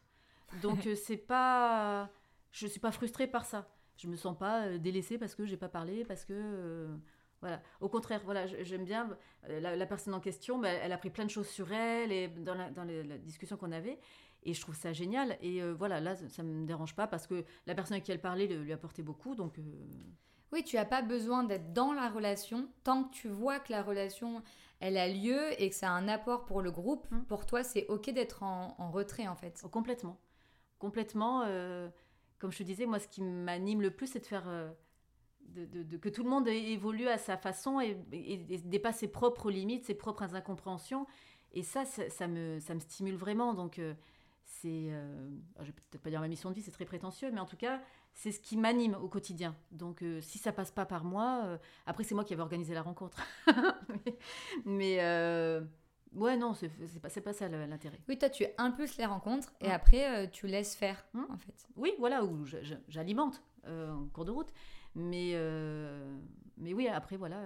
Donc c'est pas je suis pas frustrée par ça. Je me sens pas euh, délaissée parce que j'ai pas parlé, parce que euh, voilà. Au contraire, voilà, j'aime bien euh, la, personne en question. Bah, elle a pris plein de choses sur elle et dans la, dans la discussion qu'on avait. Et je trouve ça génial. Et voilà, là, ça me dérange pas parce que la personne à qui elle parlait lui apportait beaucoup. Donc oui, tu as pas besoin d'être dans la relation tant que tu vois que la relation elle a lieu et que ça a un apport pour le groupe. Hum. Pour toi, c'est ok d'être en, en, retrait en fait. Oh, complètement, complètement comme je te disais, moi, ce qui m'anime le plus, c'est de faire. Euh, de, que tout le monde évolue à sa façon et, dépasse ses propres limites, ses propres incompréhensions. Et ça, ça, me, stimule vraiment. Donc, euh, c'est. Euh, je vais peut-être pas dire ma mission de vie, c'est très prétentieux, mais en tout cas, c'est ce qui m'anime au quotidien. Donc, si ça passe pas par moi, après, c'est moi qui avais organisé la rencontre. mais. Ouais, non, c'est pas, pas ça l'intérêt. Oui, toi, tu impulses les rencontres et après, euh, tu laisses faire, hum. en fait. Oui, voilà, où j'alimente euh, en cours de route. Mais, euh, mais oui, après, voilà,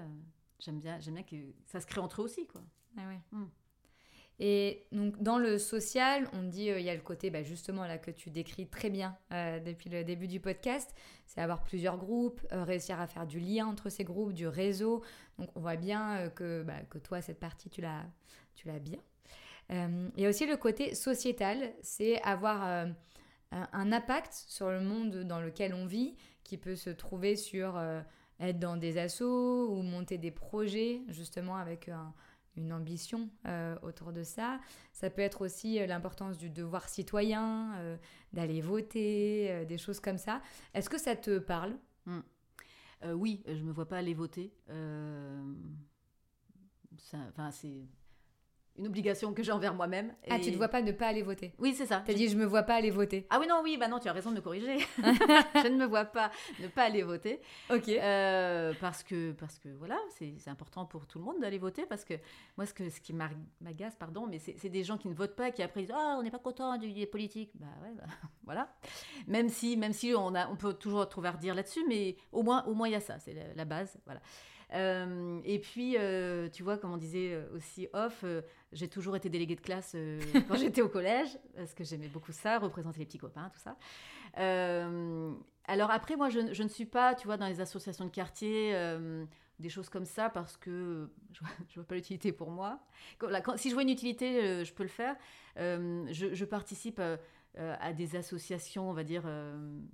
j'aime bien, bien que ça se crée entre eux aussi, quoi. Ah ouais. Hum. Et donc, dans le social, on dit, il y a le côté, bah, justement, là, que tu décris très bien depuis le début du podcast, c'est avoir plusieurs groupes, réussir à faire du lien entre ces groupes, du réseau. Donc, on voit bien que, bah, que toi, cette partie, tu l'as tu l'as bien. Euh, il y a aussi le côté sociétal, c'est avoir euh, un impact sur le monde dans lequel on vit, qui peut se trouver sur être dans des assos ou monter des projets, justement avec une ambition autour de ça. Ça peut être aussi l'importance du devoir citoyen, d'aller voter, des choses comme ça. Est-ce que ça te parle? Mmh. Oui, je ne me vois pas aller voter. Enfin, c'est une obligation que j'ai envers moi-même. Ah, tu ne vois pas ne pas aller voter Oui, c'est ça. Tu as dit je me vois pas aller voter. Ah oui, non, oui, bah non, tu as raison de me corriger. je ne me vois pas ne pas aller voter. Ok. Euh, parce que, parce que voilà, c'est important pour tout le monde d'aller voter. Parce que moi, ce, que, ce qui m'agace, pardon, mais c'est des gens qui ne votent pas, qui après disent Ah, on n'est pas content du, politique. Bah ouais, bah, voilà. Même si, même si on, a, on peut toujours trouver à redire là-dessus, mais au moins, au moins, il y a ça, c'est la, la, base. Voilà. Euh, et puis, euh, tu vois, comme on disait euh, aussi off, j'ai toujours été déléguée de classe quand j'étais au collège, parce que j'aimais beaucoup ça, représenter les petits copains, tout ça. alors après, moi, je, ne suis pas, tu vois, dans les associations de quartier des choses comme ça parce que je vois, vois pas l'utilité pour moi. si je vois une utilité, je peux le faire. je, participe à des associations, on va dire,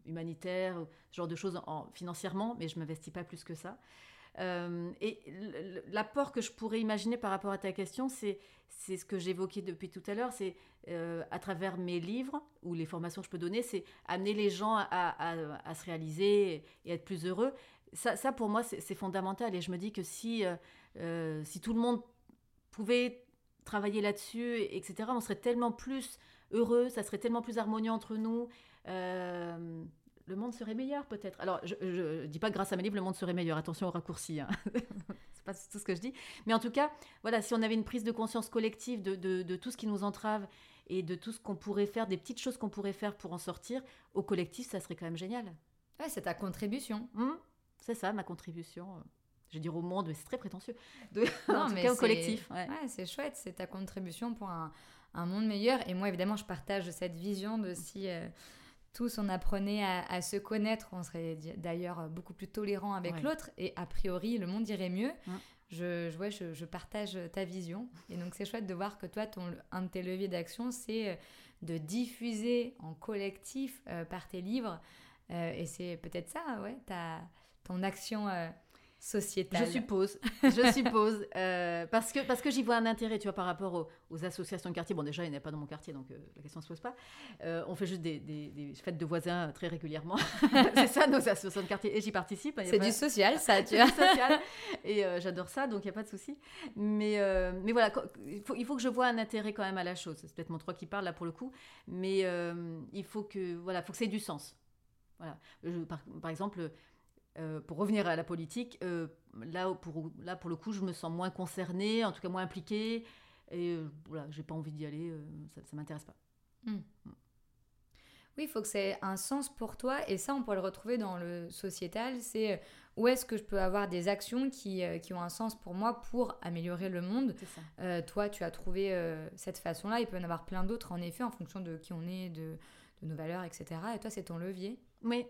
humanitaires, ce genre de choses en, financièrement, mais je m'investis pas plus que ça. Euh, et l'apport que je pourrais imaginer par rapport à ta question, c'est ce que j'évoquais depuis tout à l'heure, c'est euh, à travers mes livres ou les formations que je peux donner, c'est amener les gens à, se réaliser et être plus heureux. Ça, pour moi, c'est fondamental. Et je me dis que si, euh, si tout le monde pouvait travailler là-dessus, etc., on serait tellement plus heureux, ça serait tellement plus harmonieux entre nous le monde serait meilleur peut-être. Alors, je ne dis pas que grâce à mes livres, le monde serait meilleur. Attention au raccourci. Hein. c'est pas tout ce que je dis. Mais en tout cas, voilà, si on avait une prise de conscience collective de, tout ce qui nous entrave et de tout ce qu'on pourrait faire, des petites choses qu'on pourrait faire pour en sortir, au collectif, ça serait quand même génial. Ouais, c'est ta contribution. Hum, c'est ça, ma contribution. Je vais dire au monde, mais c'est très prétentieux. De, non, en tout mais cas, au collectif. Ouais, c'est chouette, c'est ta contribution pour un, monde meilleur. Et moi, évidemment, je partage cette vision de si... Euh, tous on apprenait à, se connaître, on serait d'ailleurs beaucoup plus tolérant avec l'autre. Et a priori le monde irait mieux. Je, je, je, partage ta vision. Et donc c'est chouette de voir que toi, ton, un de tes leviers d'action, c'est euh, de diffuser en collectif euh, par tes livres. Euh, et c'est peut-être ça, ouais, ta, ton action sociétale. Je suppose, je suppose, euh, parce que, parce que j'y vois un intérêt, tu vois, par rapport aux, associations de quartier. Bon, déjà, il n'y en a pas dans mon quartier, donc euh, la question ne se pose pas. Euh, on fait juste des, des, fêtes de voisins très régulièrement. c'est ça, nos associations de quartier, et j'y participe. C'est du social, ça, tu vois. social, et j'adore ça, donc il n'y a pas de souci. Mais, mais voilà, il faut, il faut que je vois un intérêt quand même à la chose. C'est peut-être mon trois qui parle là pour le coup, mais il faut que, voilà, faut que ça ait du sens. Voilà. par, par, exemple, euh, pour revenir à la politique, euh, là, pour, là, pour le coup, je me sens moins concernée, en tout cas moins impliquée. Et euh, voilà, j'ai pas envie d'y aller, ça ne m'intéresse pas. Hmm. Oui, il faut que ça ait un sens pour toi. Et ça, on peut le retrouver dans le sociétal. C'est où est-ce que je peux avoir des actions qui, qui, ont un sens pour moi pour améliorer le monde. toi, tu as trouvé cette façon-là. Il peut y en avoir plein d'autres, en effet, en fonction de qui on est, de, de nos valeurs, etc. Et toi, c'est ton levier. Oui,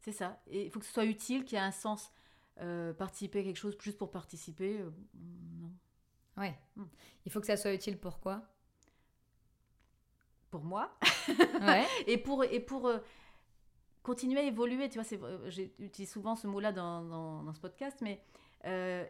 c'est ça. Et il faut que ce soit utile, qu'il y ait un sens. Euh, participer à quelque chose juste pour participer, euh, non. Ouais. Hmm. Il faut que ça soit utile pourquoi Pour moi. ouais. et pour, et pour euh, continuer à évoluer. Tu vois, j'utilise souvent ce mot-là dans, dans, ce podcast, mais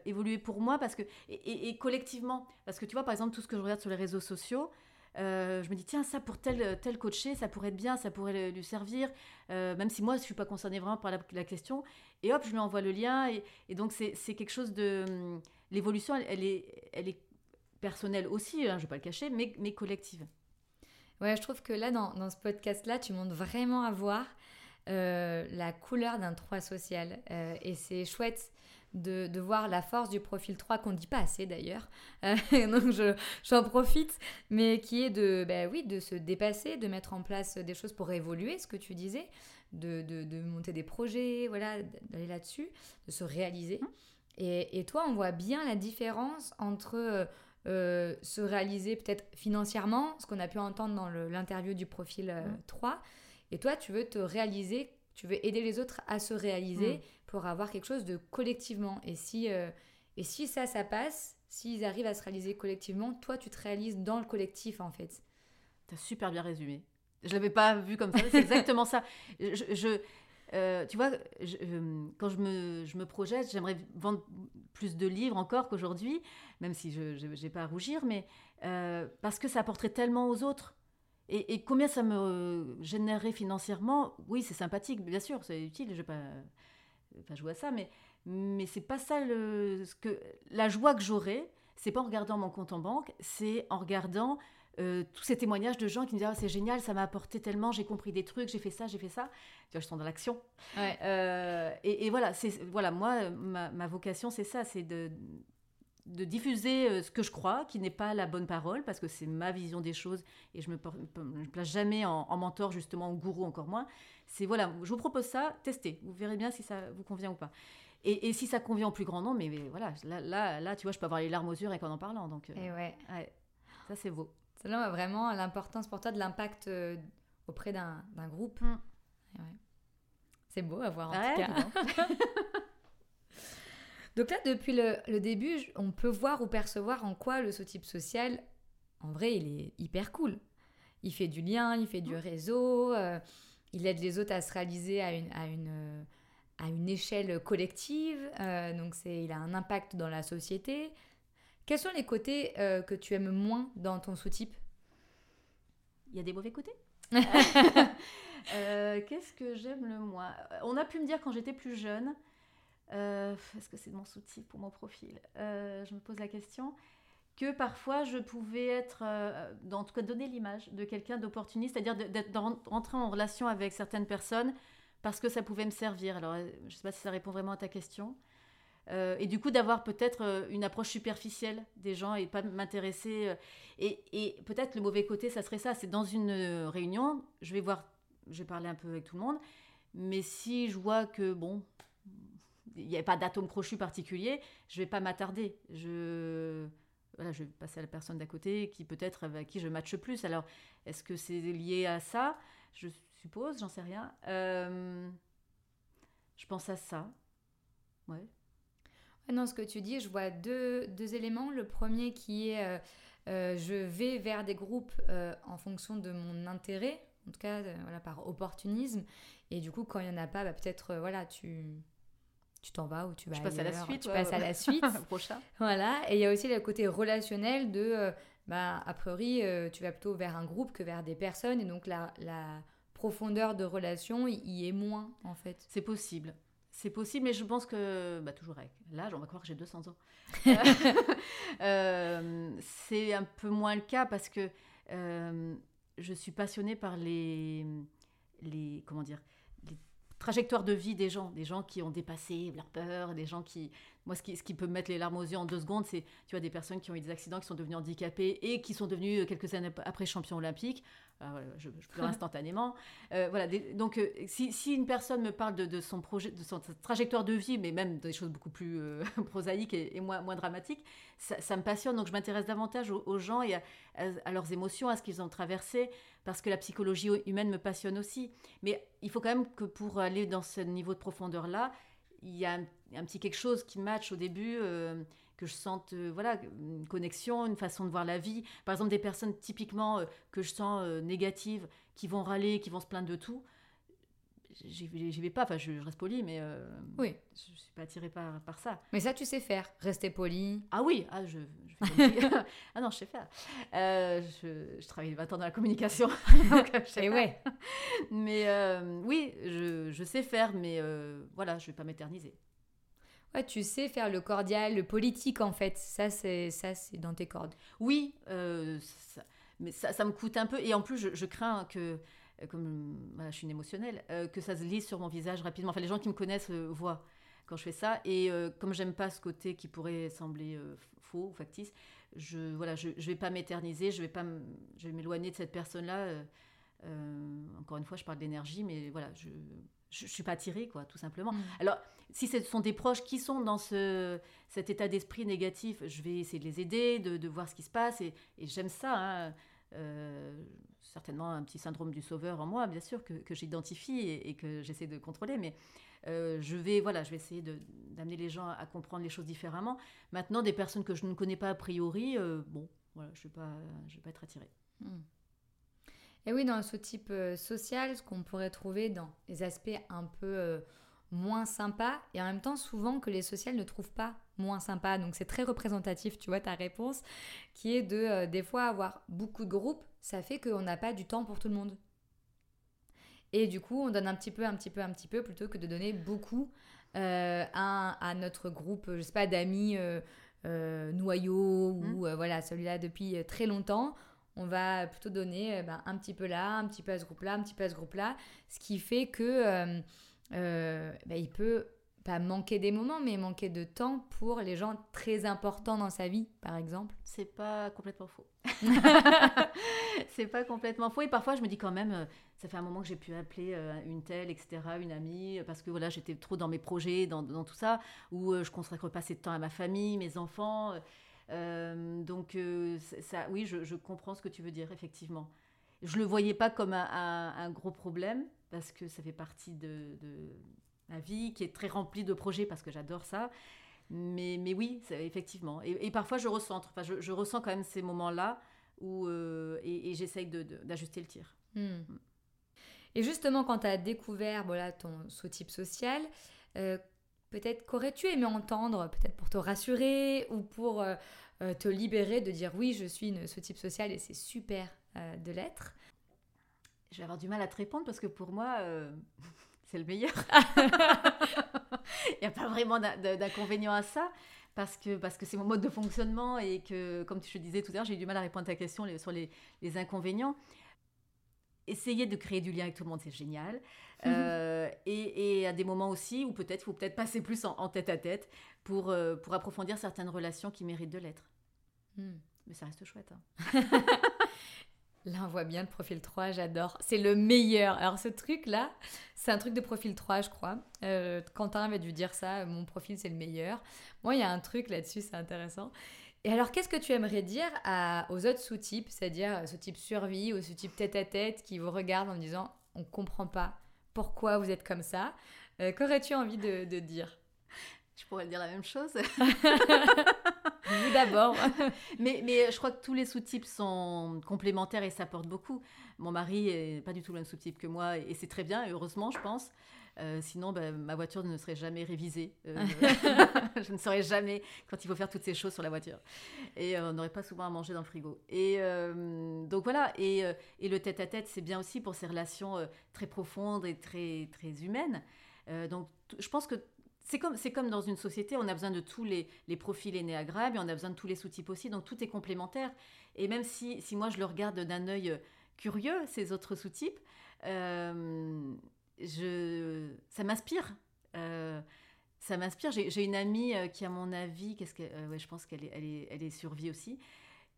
évoluer pour moi parce que, et, et, collectivement. Parce que tu vois, par exemple, tout ce que je regarde sur les réseaux sociaux, euh, je me dis, tiens, ça pour tel, tel coaché, ça pourrait être bien, ça pourrait lui servir, euh, même si moi, je ne suis pas concernée vraiment par la, question. Et hop, je lui envoie le lien. Et, donc, c'est quelque chose de... Hum, l'évolution, elle, est, elle est personnelle aussi, hein, je ne vais pas le cacher, mais, mais collective. Ouais, je trouve que là, dans, dans ce podcast-là, tu montres vraiment à voir euh, la couleur d'un 3 social. et c'est chouette de, voir la force du profil 3 qu'on ne dit pas assez d'ailleurs. Euh, donc j'en profite, mais qui est de, bah oui, de se dépasser, de mettre en place des choses pour évoluer, ce que tu disais, de, de, monter des projets, voilà, d'aller là-dessus, de se réaliser. Mmh. Et, et, toi, on voit bien la différence entre euh, se réaliser peut-être financièrement, ce qu'on a pu entendre dans l'interview du profil 3, euh, mmh. et toi, tu veux te réaliser tu veux aider les autres à se réaliser mm. Pour avoir quelque chose de collectivement. Et si, euh, et si ça, ça passe, s'ils arrivent à se réaliser collectivement, toi, tu te réalises dans le collectif, en fait. T'as super bien résumé. Je l'avais pas vu comme ça. C'est exactement ça. Je, euh, tu vois, euh, quand je me, je me projette, j'aimerais vendre plus de livres encore qu'aujourd'hui, même si je n'ai pas à rougir, mais parce que ça apporterait tellement aux autres. Et, combien ça me générerait financièrement? Oui, c'est sympathique, bien sûr, c'est utile. Je vais pas, pas, jouer à ça, mais mais c'est pas ça le ce que la joie que j'aurais. C'est pas en regardant mon compte en banque, c'est en regardant euh, tous ces témoignages de gens qui me disent ah, c'est génial, ça m'a apporté tellement, j'ai compris des trucs, j'ai fait ça, j'ai fait ça. Tu vois, je sens dans l'action. Euh, et, voilà, c'est voilà, moi, ma, vocation, c'est ça, c'est de, de diffuser euh, ce que je crois, qui n'est pas la bonne parole, parce que c'est ma vision des choses et je me, me place jamais en, mentor, justement, en gourou encore moins. C'est voilà, je vous propose ça, testez, vous verrez bien si ça vous convient ou pas. Et, si ça convient au plus grand nombre, mais, voilà, là, là, là, tu vois, je peux avoir les larmes aux yeux avec en en parlant. Donc, et ouais. ça, c'est beau. Ça a vraiment l'importance pour toi de l'impact euh, auprès d'un groupe. Mm. C'est beau à voir en tout cas. Donc là, depuis le, début, on peut voir ou percevoir en quoi le sous-type social, en vrai, il est hyper cool. Il fait du lien, il fait du réseau, euh, il aide les autres à se réaliser à une, à une, à une échelle collective. Euh, donc c'est, il a un impact dans la société. Quels sont les côtés euh, que tu aimes moins dans ton sous-type? Il y a des mauvais côtés? Qu'est-ce que j'aime le moins? On a pu me dire quand j'étais plus jeune, euh, est-ce que c'est mon sous-type ou mon profil Je me pose la question que parfois je pouvais être, dans, en tout cas donner l'image de quelqu'un d'opportuniste, c'est-à-dire d'être rentrer en relation avec certaines personnes parce que ça pouvait me servir. Alors, je ne sais pas si ça répond vraiment à ta question. Euh, et du coup, d'avoir peut-être euh, une approche superficielle des gens et pas m'intéresser. Euh, et, peut-être le mauvais côté, ça serait ça. C'est dans une réunion, je vais voir, je vais parler un peu avec tout le monde. Mais si je vois que, bon, il n'y a pas d'atome crochu particulier, je vais pas m'attarder. Je, voilà, je vais passer à la personne d'à côté qui peut-être avec qui je matche plus. Alors, est-ce que c'est lié à ça? Je suppose, j'en sais rien. je pense à ça. Ouais. Non, ce que tu dis, je vois deux, deux éléments. Le premier qui est euh, euh, je vais vers des groupes euh, en fonction de mon intérêt, en tout cas voilà, par opportunisme. Et du coup, quand il n'y en a pas, bah, peut-être voilà, tu tu t'en vas ou tu vas je passe à la suite. Tu passes à la suite. Prochain. Voilà. Et il y a aussi le côté relationnel de, bah, a priori, tu vas plutôt vers un groupe que vers des personnes. Et donc, la, la profondeur de relation y est moins, en fait. C'est possible. C'est possible, mais je pense que, bah, toujours avec l'âge, on va croire que j'ai 200 ans. Euh, c'est un peu moins le cas parce que euh, je suis passionnée par les, les, comment dire, les trajectoires de vie des gens, des gens qui ont dépassé leur peur, des gens qui, moi, ce qui, ce qui peut me mettre les larmes aux yeux en deux secondes, c'est, tu vois, des personnes qui ont eu des accidents, qui sont devenues handicapées et qui sont devenues quelques années après champions olympiques. Ah, je, pleure instantanément. Euh, voilà, donc, euh, si, si, une personne me parle de, son projet, de son trajectoire de vie, mais même des choses beaucoup plus euh, prosaïques et, moins, moins dramatiques, ça, me passionne. Donc, je m'intéresse davantage aux, gens et à, leurs émotions, à ce qu'ils ont traversé, parce que la psychologie humaine me passionne aussi. Mais il faut quand même que pour aller dans ce niveau de profondeur-là, il y a un, petit quelque chose qui match au début que je sente euh, voilà une connexion, une façon de voir la vie. Par exemple, des personnes typiquement euh, que je sens euh, négatives, qui vont râler, qui vont se plaindre de tout. J'y vais pas, enfin je, reste poli, mais oui. je, ne suis pas attirée par, par ça. Mais ça, tu sais faire, rester poli. Ah oui, ah, je, ah non, je sais faire. je, je, travaille 20 ans dans la communication. Et ouais. Mais oui, je, je, sais faire, mais voilà, je vais pas m'éterniser ouais, tu sais faire le cordial, le politique en fait. Ça, c'est ça, c'est dans tes cordes. Oui, euh, mais ça, ça, me coûte un peu. Et en plus, je, crains que, euh, comme je suis une émotionnelle, euh, que ça se lise sur mon visage rapidement. Enfin, les gens qui me connaissent voient quand je fais ça. Et comme j'aime pas ce côté qui pourrait sembler faux ou factice, je voilà, je vais pas m'éterniser, je vais pas, je vais m'éloigner de cette personne-là. encore une fois, je parle d'énergie, mais voilà, je je, ne suis pas attirée, quoi, tout simplement. Mm. Alors, si ce sont des proches qui sont dans ce, cet état d'esprit négatif, je vais essayer de les aider, de, voir ce qui se passe, et, j'aime ça. Hein. Euh, certainement un petit syndrome du sauveur en moi, bien sûr, que, j'identifie et, que j'essaie de contrôler, mais euh, je vais voilà, je vais essayer d'amener les gens à comprendre les choses différemment. Maintenant, des personnes que je ne connais pas a priori, euh, bon, voilà, je ne vais, vais pas être attirée. Mm. Et oui, dans ce type social, ce qu'on pourrait trouver dans les aspects un peu moins sympas, et en même temps souvent que les sociales ne trouvent pas moins sympa. Donc c'est très représentatif, tu vois, ta réponse, qui est de des fois avoir beaucoup de groupes, ça fait qu'on n'a pas du temps pour tout le monde. Et du coup, on donne un petit peu, un petit peu, un petit peu, plutôt que de donner beaucoup euh, à, notre groupe, je sais pas, d'amis euh, euh noyaux ou mmh. euh, voilà, celui-là depuis très longtemps. On va plutôt donner ben, un petit peu là, un petit peu à ce groupe-là, un petit peu à ce groupe-là, ce qui fait que ben, il peut pas manquer des moments, mais manquer de temps pour les gens très importants dans sa vie, par exemple. C'est pas complètement faux. c'est pas complètement faux. Et parfois, je me dis quand même, euh, ça fait un moment que j'ai pu appeler euh, une telle, etc., une amie, parce que voilà, j'étais trop dans mes projets, dans, dans tout ça, où euh, je consacre pas assez de temps à ma famille, mes enfants. Donc, ça, oui, je, comprends ce que tu veux dire, effectivement. Je le voyais pas comme un, gros problème, parce que ça fait partie de, de ma vie, qui est très remplie de projets parce que j'adore ça. Mais, mais oui, effectivement. Et, parfois, je ressens, enfin, je, ressens quand même ces moments-là euh, et, j'essaye d'ajuster le tir. Hmm. Et justement, quand tu as découvert voilà, ton sous-type social, euh, peut-être qu'aurais-tu aimé entendre, peut-être pour te rassurer ou pour euh, te libérer de dire oui, je suis une sous-type social et c'est super de l'être? Je vais avoir du mal à te répondre parce que pour moi, c'est le meilleur. Il n'y a pas vraiment d'inconvénient à ça parce que parce que c'est mon mode de fonctionnement et que, comme tu te disais tout à l'heure, j'ai eu du mal à répondre à ta question sur les, inconvénients. Essayer de créer du lien avec tout le monde, c'est génial. Euh, et, à des moments aussi où peut-être il faut peut-être passer plus en, tête à tête pour, euh, pour approfondir certaines relations qui méritent de l'être. Hmm. Mais ça reste chouette. Hein. Là, on voit bien le profil 3, j'adore. C'est le meilleur. Alors, ce truc-là, c'est un truc de profil 3, je crois. Euh, Quentin avait dû dire ça, mon profil, c'est le meilleur. Moi, il y a un truc là-dessus, c'est intéressant. Et alors, qu'est-ce que tu aimerais dire à, aux autres sous-types, c'est-à-dire ce type survie ou ce type tête-à-tête qui vous regardent en disant on comprend pas pourquoi vous êtes comme ça euh, Qu'aurais-tu envie de, de dire? Je pourrais dire la même chose. Vous d'abord. mais, mais je crois que tous les sous-types sont complémentaires et s'apportent beaucoup. Mon mari est pas du tout le même sous-type que moi et c'est très bien, heureusement, je pense. Euh, sinon, ben, ma voiture ne serait jamais révisée. Euh, je ne saurais jamais quand il faut faire toutes ces choses sur la voiture. Et euh, on n'aurait pas souvent à manger dans le frigo. Et donc voilà. Et, et le tête-à-tête, c'est bien aussi pour ces relations très profondes et très, très humaines. donc je pense que c'est comme, c'est comme dans une société, on a besoin de tous les, les profils énéagrammes et on a besoin de tous les sous-types aussi, donc tout est complémentaire. Et même si, si moi je le regarde d'un œil curieux, ces autres sous-types, euh, je, ça m'inspire. Euh, ça m'inspire. J'ai, une amie euh, qui, à mon avis, qu'est-ce que, ouais, je pense qu'elle est, elle est, elle est survie aussi.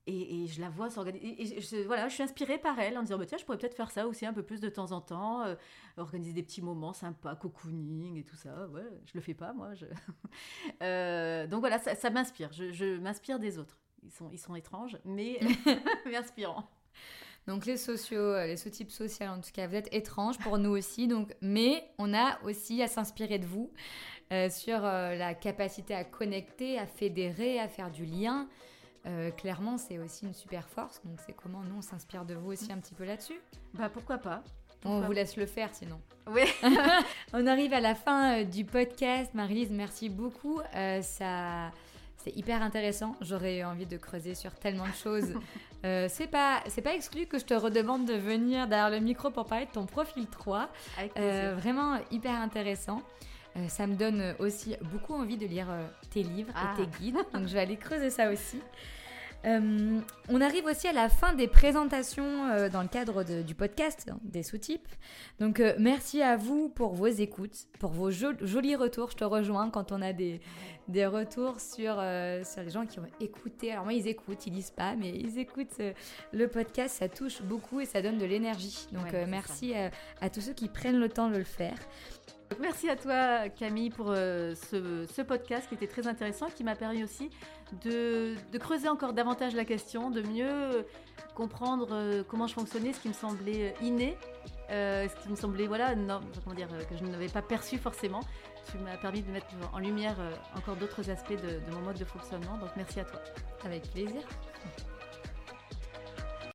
Et, je la vois s'organiser. je, voilà, je suis inspirée par elle en disant bah, tiens, je pourrais peut-être faire ça aussi un peu plus de temps en temps, euh, organiser des petits moments sympas, cocooning et tout ça. Ouais, je le fais pas, moi. Je... Euh, donc voilà, ça, m'inspire. Je, m'inspire des autres. Ils sont, ils sont étranges, mais, mais inspirants. Donc les sociaux, euh, les sous-types sociaux, en tout cas, vous êtes étranges pour nous aussi. Donc, mais on a aussi à s'inspirer de vous sur la capacité à connecter, à fédérer, à faire du lien. Euh, clairement, c'est aussi une super force. Donc, c'est comment nous, on s'inspire de vous aussi un petit peu là-dessus Bah, pourquoi pas On vous laisse le faire sinon. Oui. on arrive à la fin euh, du podcast. Marie-Lise, merci beaucoup. Euh, ça. C'est hyper intéressant. J'aurais envie de creuser sur tellement de choses. c'est pas c'est pas exclu que je te redemande de venir derrière le micro pour parler de ton profil 3. vraiment hyper intéressant. ça me donne aussi beaucoup envie de lire tes livres et ah. tes guides. Donc je vais aller creuser ça aussi. Euh, on arrive aussi à la fin des présentations euh, dans le cadre du podcast hein, des sous-types. Donc euh, merci à vous pour vos écoutes, pour vos jolis retours. Je te rejoins quand on a des, des retours sur, sur les gens qui ont écouté. Alors moi ils écoutent, ils lisent pas, mais ils écoutent le podcast. Ça touche beaucoup et ça donne de l'énergie. Donc merci à, tous ceux qui prennent le temps de le faire. Merci à toi Camille pour euh, ce, podcast qui était très intéressant, qui m'a permis aussi de, creuser encore davantage la question, de mieux comprendre euh, comment je fonctionnais, ce qui me semblait inné, euh, ce qui me semblait voilà non, comment dire que je n'avais pas perçu forcément. Tu m'as permis de mettre en lumière encore d'autres aspects de mon mode de fonctionnement. Donc merci à toi. Avec plaisir.